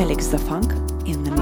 Felix Da Funk in the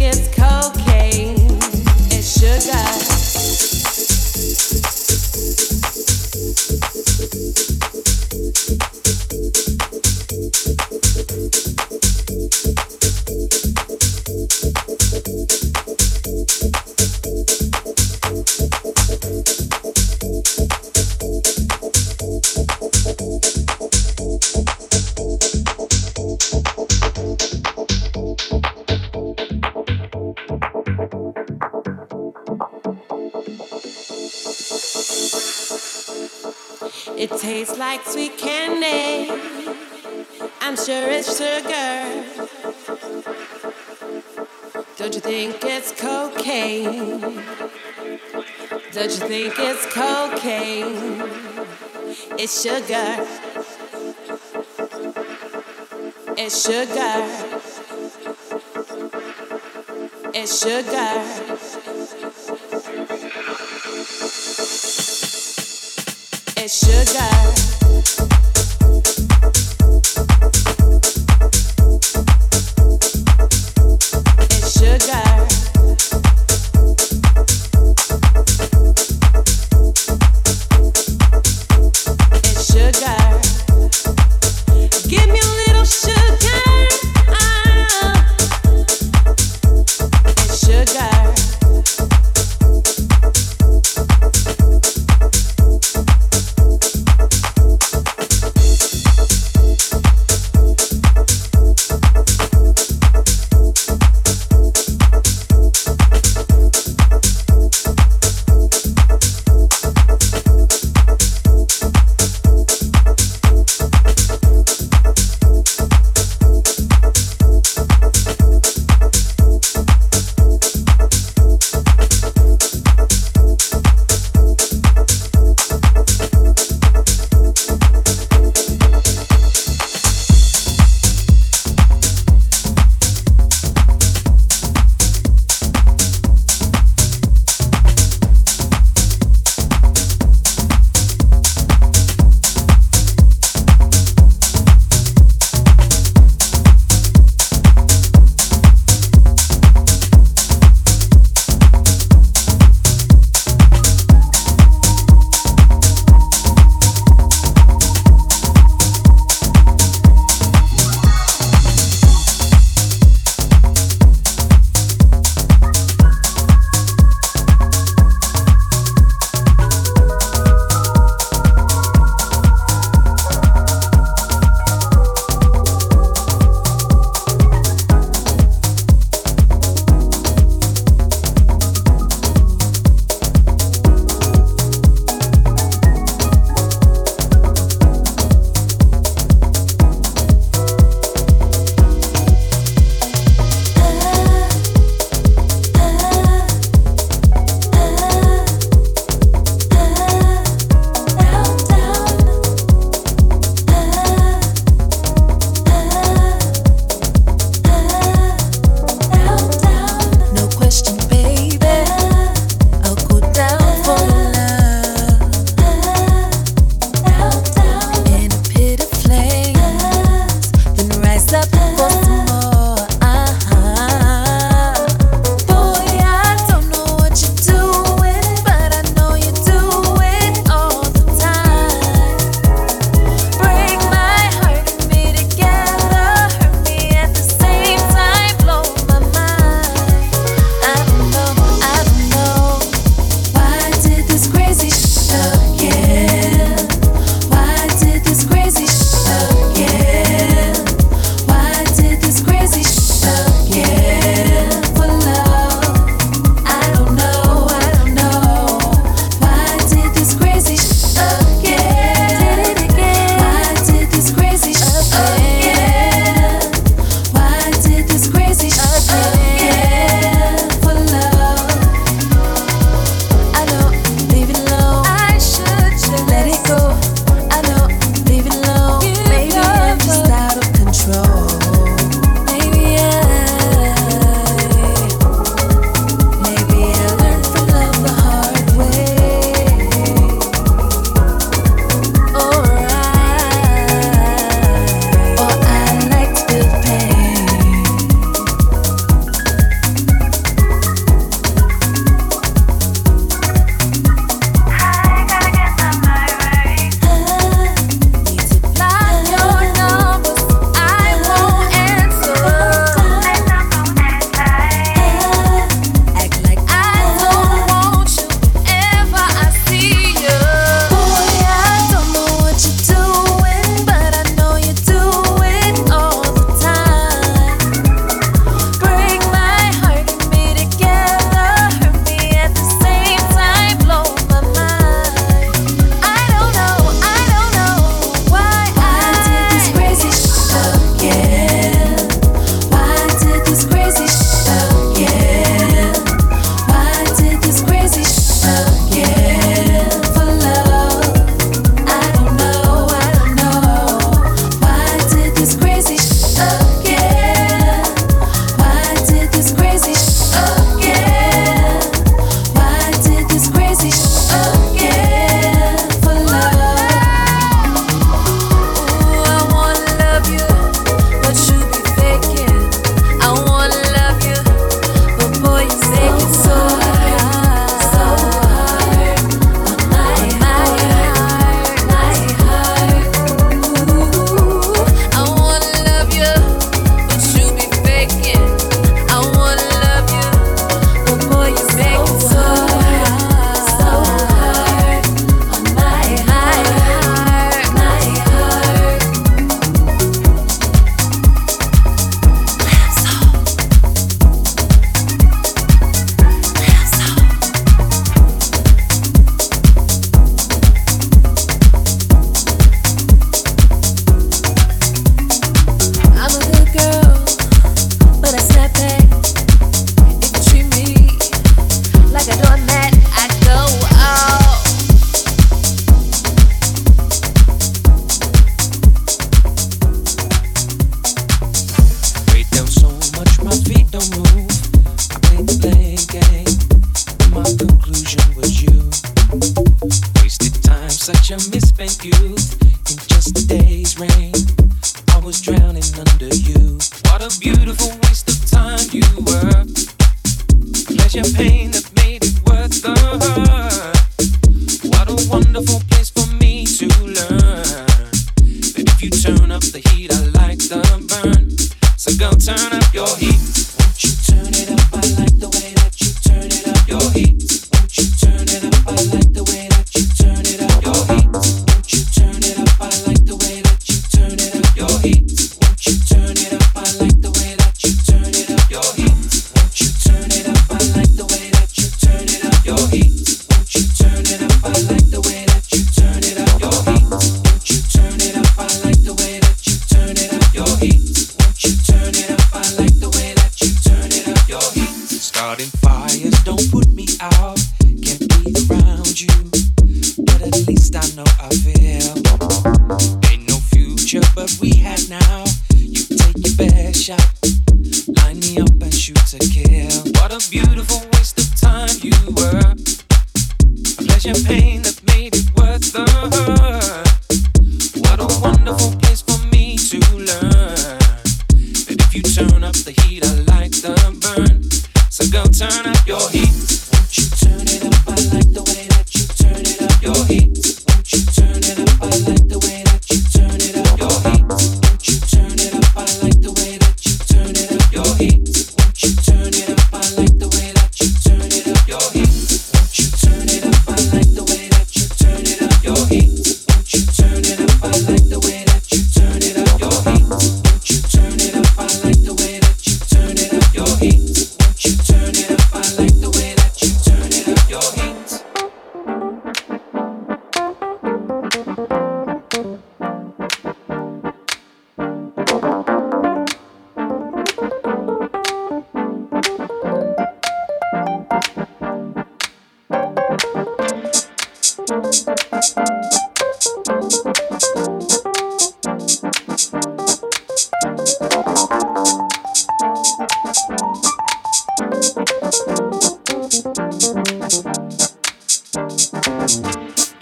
It's sugar. It's cocaine, it's sugar. It's sugar. It's sugar. It's your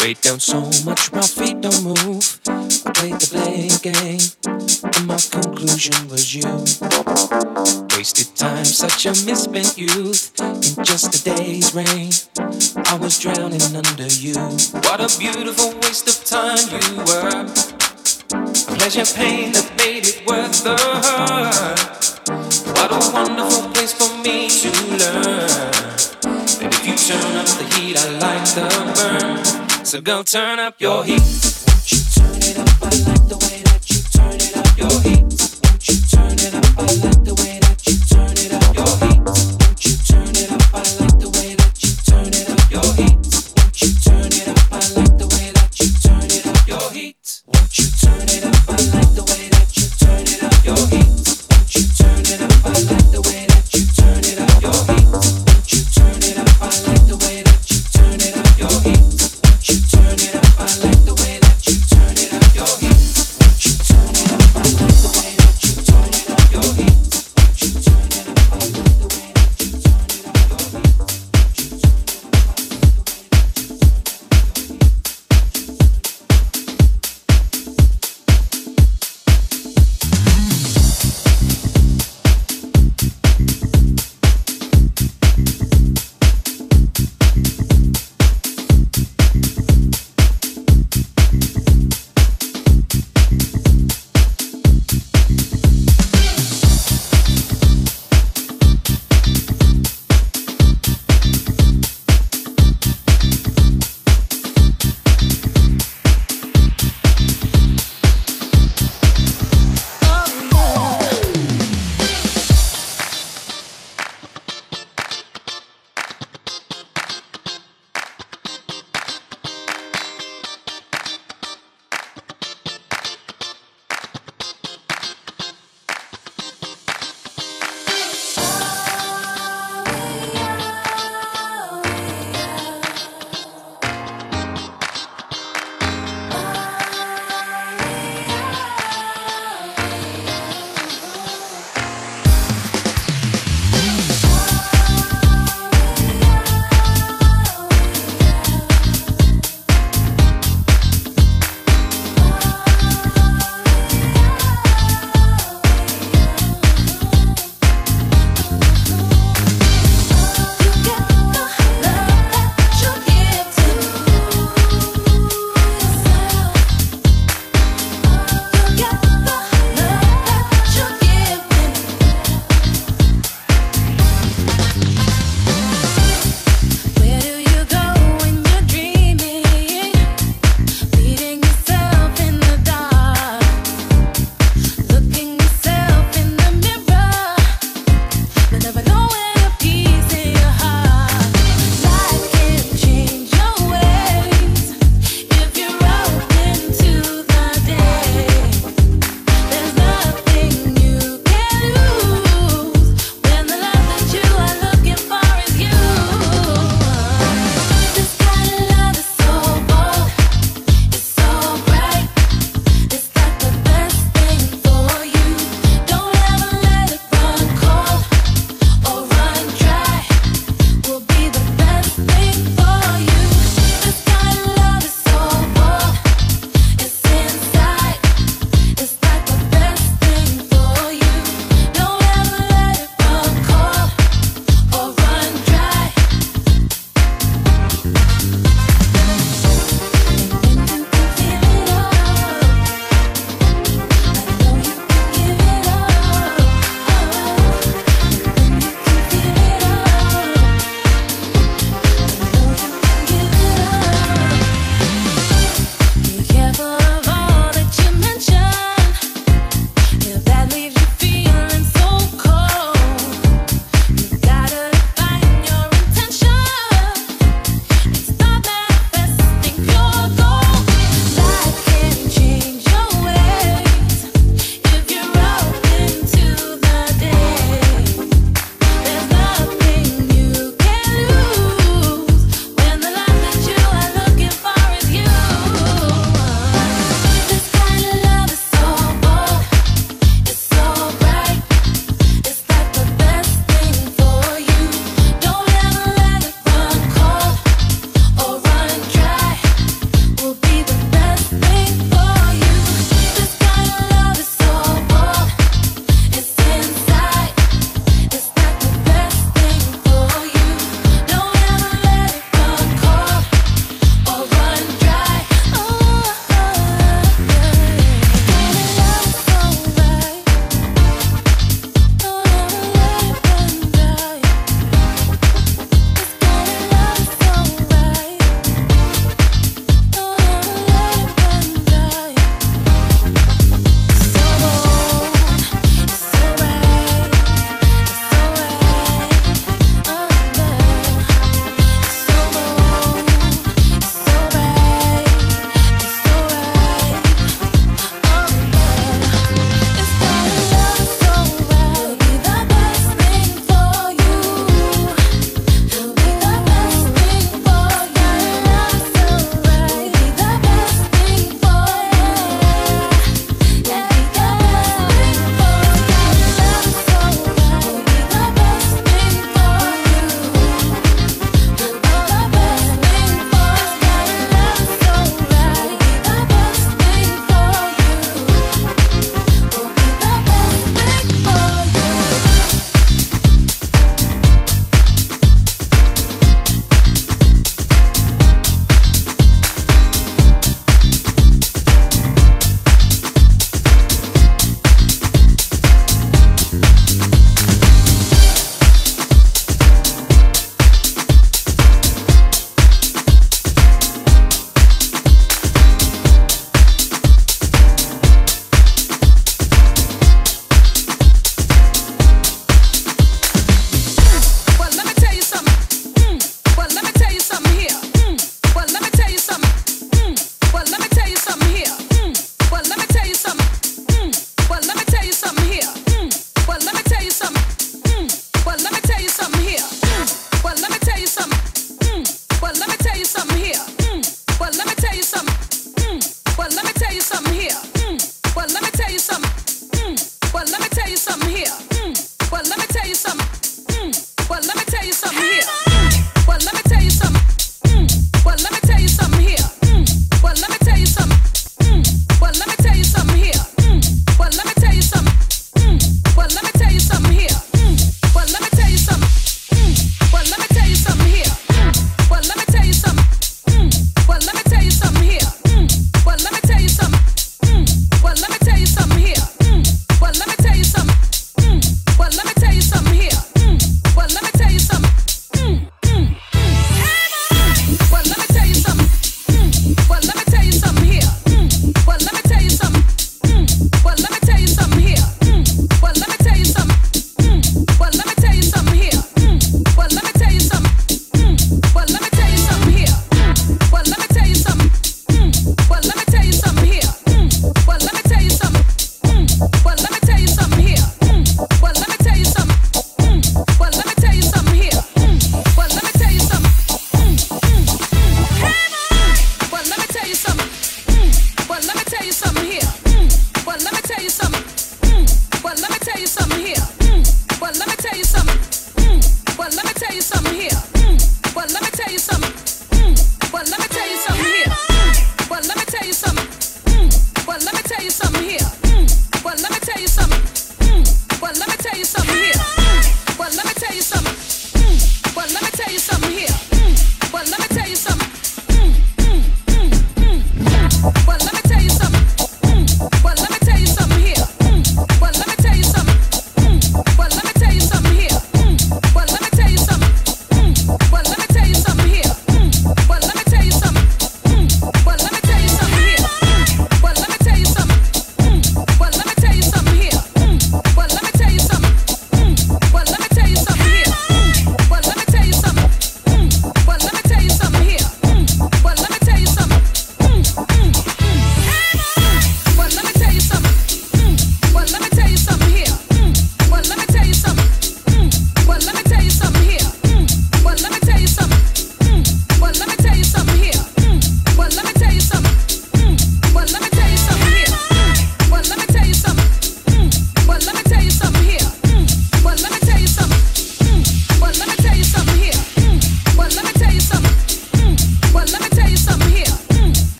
Way down so much my feet don't move. I played the blame game, and my conclusion was you. Wasted time, such a misspent youth. In just a day's rain, I was drowning under you. What a beautiful waste of time you were. A pleasure pain that made it worth the hurt. What a wonderful place for me to learn. And if you turn up the heat, I like the burn. So go turn up your heat.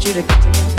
Together one